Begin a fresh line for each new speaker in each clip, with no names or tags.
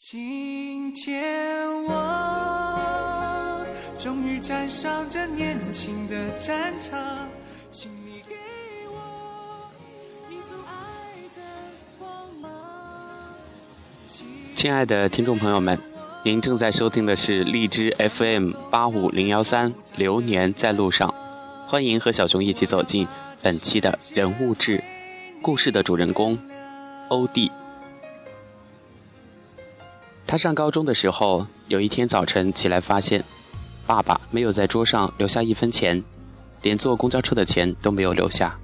今天我终于站上这年轻的战场，请你给我你所爱的光芒。
亲爱的听众朋友们，您正在收听的是荔枝 FM 八五零幺三《流年在路上》，欢迎和小熊一起走进本期的人物志，故事的主人公欧弟。他上高中的时候，有一天早晨起来，发现爸爸没有在桌上留下一分钱，连坐公交车的钱都没有留下。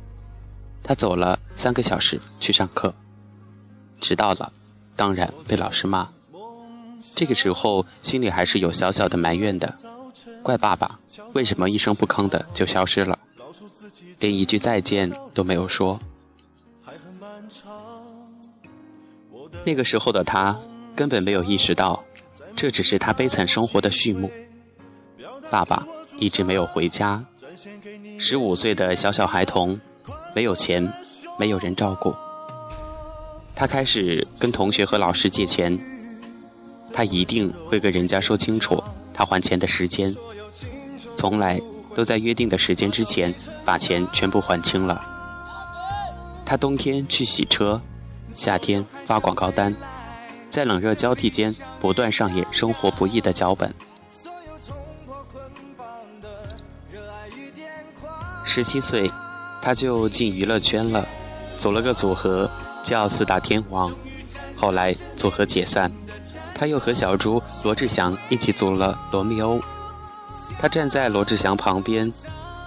他走了三个小时去上课，迟到了，当然被老师骂。这个时候心里还是有小小的埋怨的，怪爸爸为什么一声不吭的就消失了，连一句再见都没有说。那个时候的他。根本没有意识到，这只是他悲惨生活的序幕。爸爸一直没有回家，十五岁的小小孩童，没有钱，没有人照顾。他开始跟同学和老师借钱，他一定会跟人家说清楚他还钱的时间，从来都在约定的时间之前把钱全部还清了。他冬天去洗车，夏天发广告单。在冷热交替间，不断上演生活不易的脚本。十七岁，他就进娱乐圈了，组了个组合叫四大天王。后来组合解散，他又和小猪罗志祥一起组了罗密欧。他站在罗志祥旁边，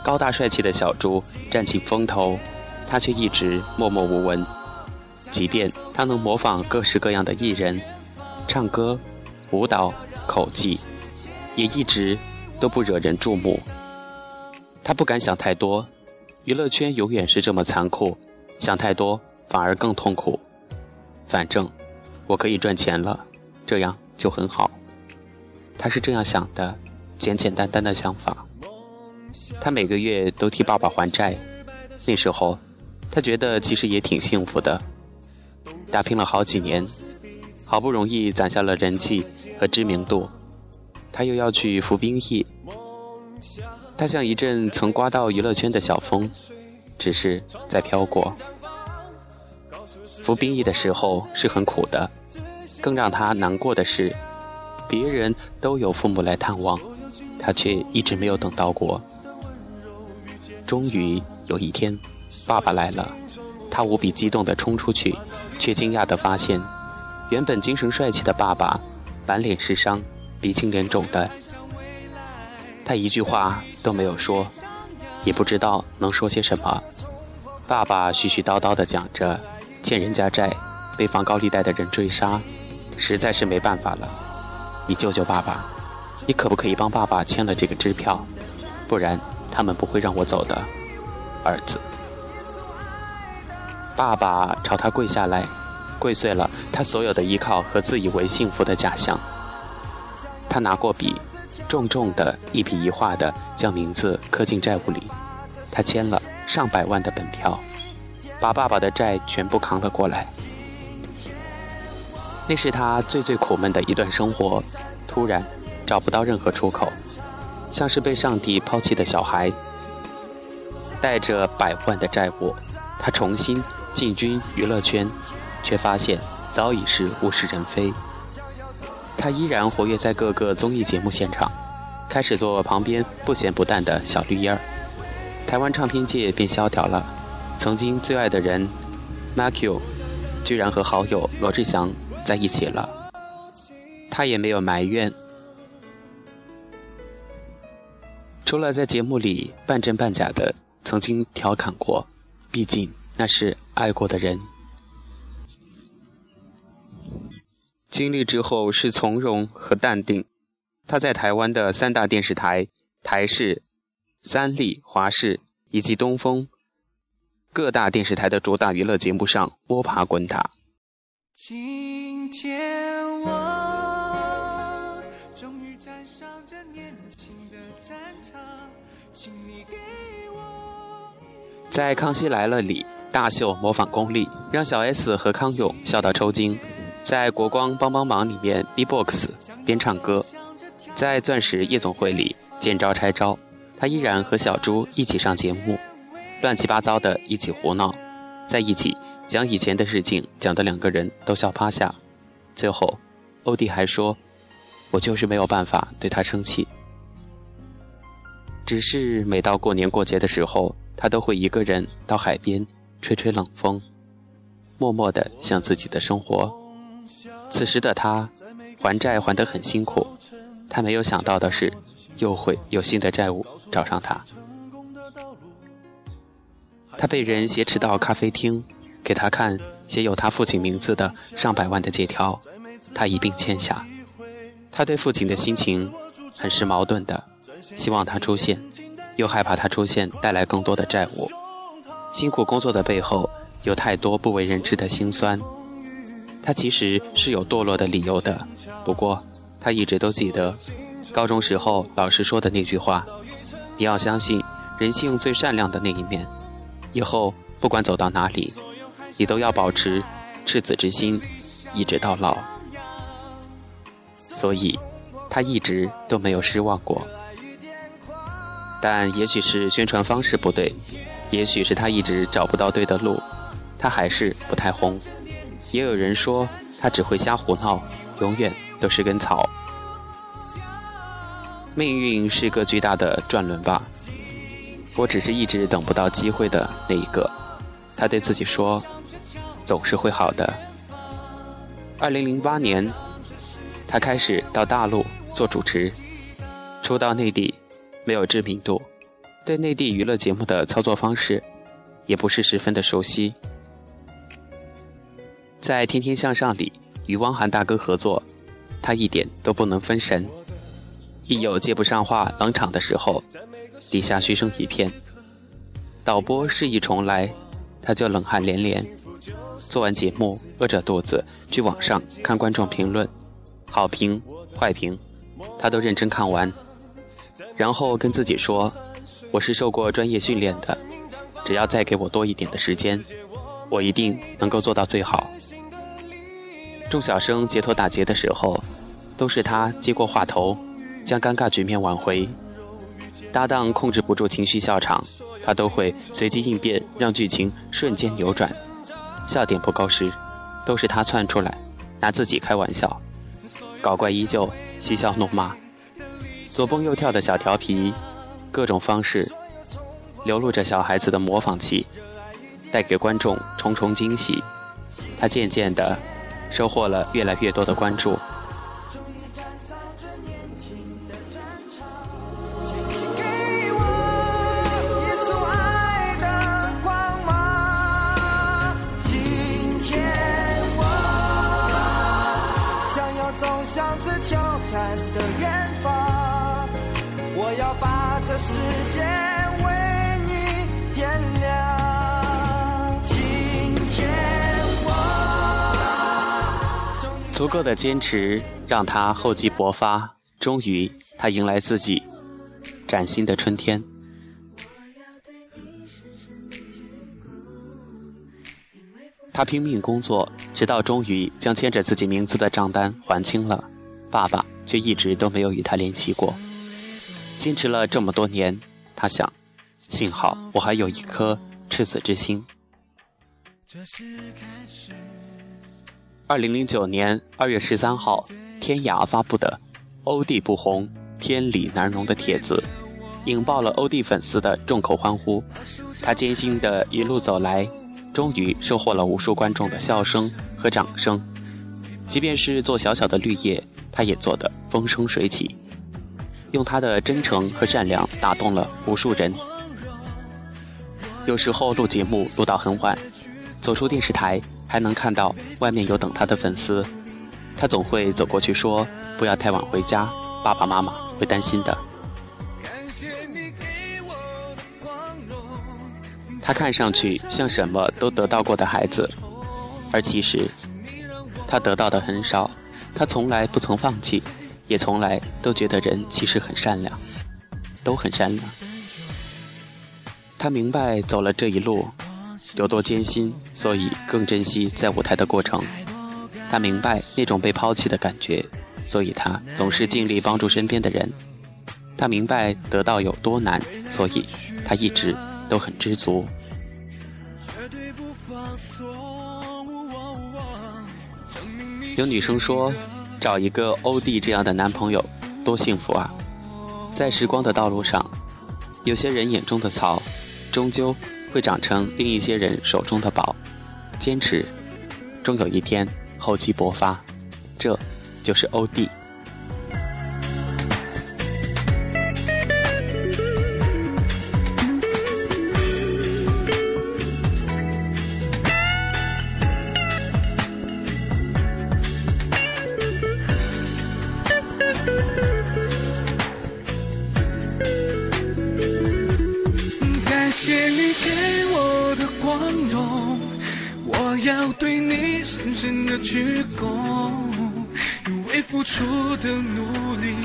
高大帅气的小猪占尽风头，他却一直默默无闻。即便他能模仿各式各样的艺人，唱歌、舞蹈、口技，也一直都不惹人注目。他不敢想太多，娱乐圈永远是这么残酷，想太多反而更痛苦。反正我可以赚钱了，这样就很好。他是这样想的，简简单单的想法。他每个月都替爸爸还债，那时候他觉得其实也挺幸福的。打拼了好几年，好不容易攒下了人气和知名度，他又要去服兵役。他像一阵曾刮到娱乐圈的小风，只是在飘过。服兵役的时候是很苦的，更让他难过的是，别人都有父母来探望，他却一直没有等到过。终于有一天，爸爸来了，他无比激动地冲出去。却惊讶地发现，原本精神帅气的爸爸，满脸是伤，鼻青脸肿的。他一句话都没有说，也不知道能说些什么。爸爸絮絮叨叨地讲着，欠人家债，被放高利贷的人追杀，实在是没办法了。你救救爸爸！你可不可以帮爸爸签了这个支票？不然他们不会让我走的，儿子。爸爸朝他跪下来，跪碎了他所有的依靠和自以为幸福的假象。他拿过笔，重重的一笔一画的将名字刻进债务里。他签了上百万的本票，把爸爸的债全部扛了过来。那是他最最苦闷的一段生活，突然找不到任何出口，像是被上帝抛弃的小孩，带着百万的债务，他重新。进军娱乐圈，却发现早已是物是人非。他依然活跃在各个综艺节目现场，开始做旁边不咸不淡的小绿叶儿。台湾唱片界变萧条了，曾经最爱的人 m a c u 居然和好友罗志祥在一起了。他也没有埋怨，除了在节目里半真半假的曾经调侃过，毕竟。那是爱过的人，经历之后是从容和淡定。他在台湾的三大电视台台视、三立、华视以及东风各大电视台的主打娱乐节目上摸爬滚打。
今天我终于站上这年轻的战场，请你给我
在《康熙来了》里。大秀模仿功力，让小 S 和康永笑到抽筋。在国光帮帮忙里面 B-box 边唱歌，在钻石夜总会里见招拆招，他依然和小猪一起上节目，乱七八糟的一起胡闹，在一起将以前的事情讲的两个人都笑趴下。最后，欧弟还说：“我就是没有办法对他生气，只是每到过年过节的时候，他都会一个人到海边吹吹冷风，默默地想自己的生活。”此时的他，还债还得很辛苦。他没有想到的是，又会有新的债务找上他。他被人挟持到咖啡厅，给他看写有他父亲名字的上百万的借条，他一并签下。他对父亲的心情很是矛盾的，希望他出现，又害怕他出现带来更多的债务。辛苦工作的背后，有太多不为人知的辛酸。他其实是有堕落的理由的，不过他一直都记得高中时候老师说的那句话：“你要相信人性最善良的那一面，以后不管走到哪里，你都要保持赤子之心，一直到老。”所以，他一直都没有失望过。但也许是宣传方式不对，也许是他一直找不到对的路，他还是不太红。也有人说他只会瞎胡闹，永远都是根草。命运是个巨大的转轮吧，我只是一直等不到机会的那一个。他对自己说，总是会好的。二零零八年，他开始到大陆做主持，初到内地，没有知名度，对内地娱乐节目的操作方式，也不是十分的熟悉。在《天天向上》里与汪涵大哥合作，他一点都不能分神。一有接不上话、冷场的时候，底下嘘声一片。导播示意重来，他就冷汗连连。做完节目，饿着肚子去网上看观众评论，好评、坏评，他都认真看完，然后跟自己说：“我是受过专业训练的，只要再给我多一点的时间，我一定能够做到最好。”众小生街头打劫的时候，都是他接过话头，将尴尬局面挽回。搭档控制不住情绪笑场，他都会随机应变，让剧情瞬间扭转。笑点不够时，都是他窜出来，拿自己开玩笑。搞怪依旧，嬉笑怒骂，左蹦右跳的小调皮，各种方式流露着小孩子的模仿气，带给观众重重惊喜。他渐渐的。收获了越来越多的关注。
今天我将要走向这挑战的世界为你点亮。
今天我足够的坚持让他厚积薄发，终于他迎来自己崭新的春天。他拼命工作，直到终于将签着自己名字的账单还清了，爸爸却一直都没有与他联系过。坚持了这么多年，他想，幸好我还有一颗赤子之心。二零零九年二月十三号，天涯发布的“欧弟不红，天理难容”的帖子，引爆了欧弟粉丝的众口欢呼。他艰辛的一路走来，终于收获了无数观众的笑声和掌声。即便是做小小的绿叶，他也做得风生水起，用他的真诚和善良打动了无数人。有时候录节目录到很晚，走出电视台。还能看到外面有等他的粉丝，他总会走过去说：“不要太晚回家，爸爸妈妈会担心的。”他看上去像什么都得到过的孩子，而其实他得到的很少。他从来不曾放弃，也从来都觉得人其实很善良，都很善良。他明白走了这一路。有多艰辛，所以更珍惜在舞台的过程。他明白那种被抛弃的感觉，所以他总是尽力帮助身边的人。他明白得到有多难，所以他一直都很知足。有女生说，找一个欧弟这样的男朋友多幸福啊！在时光的道路上，有些人眼中的草，终究会长成另一些人手中的宝。坚持，终有一天厚积薄发，这就是欧弟。
谢你给我的光荣我要对你深深的鞠躬因为付出的努力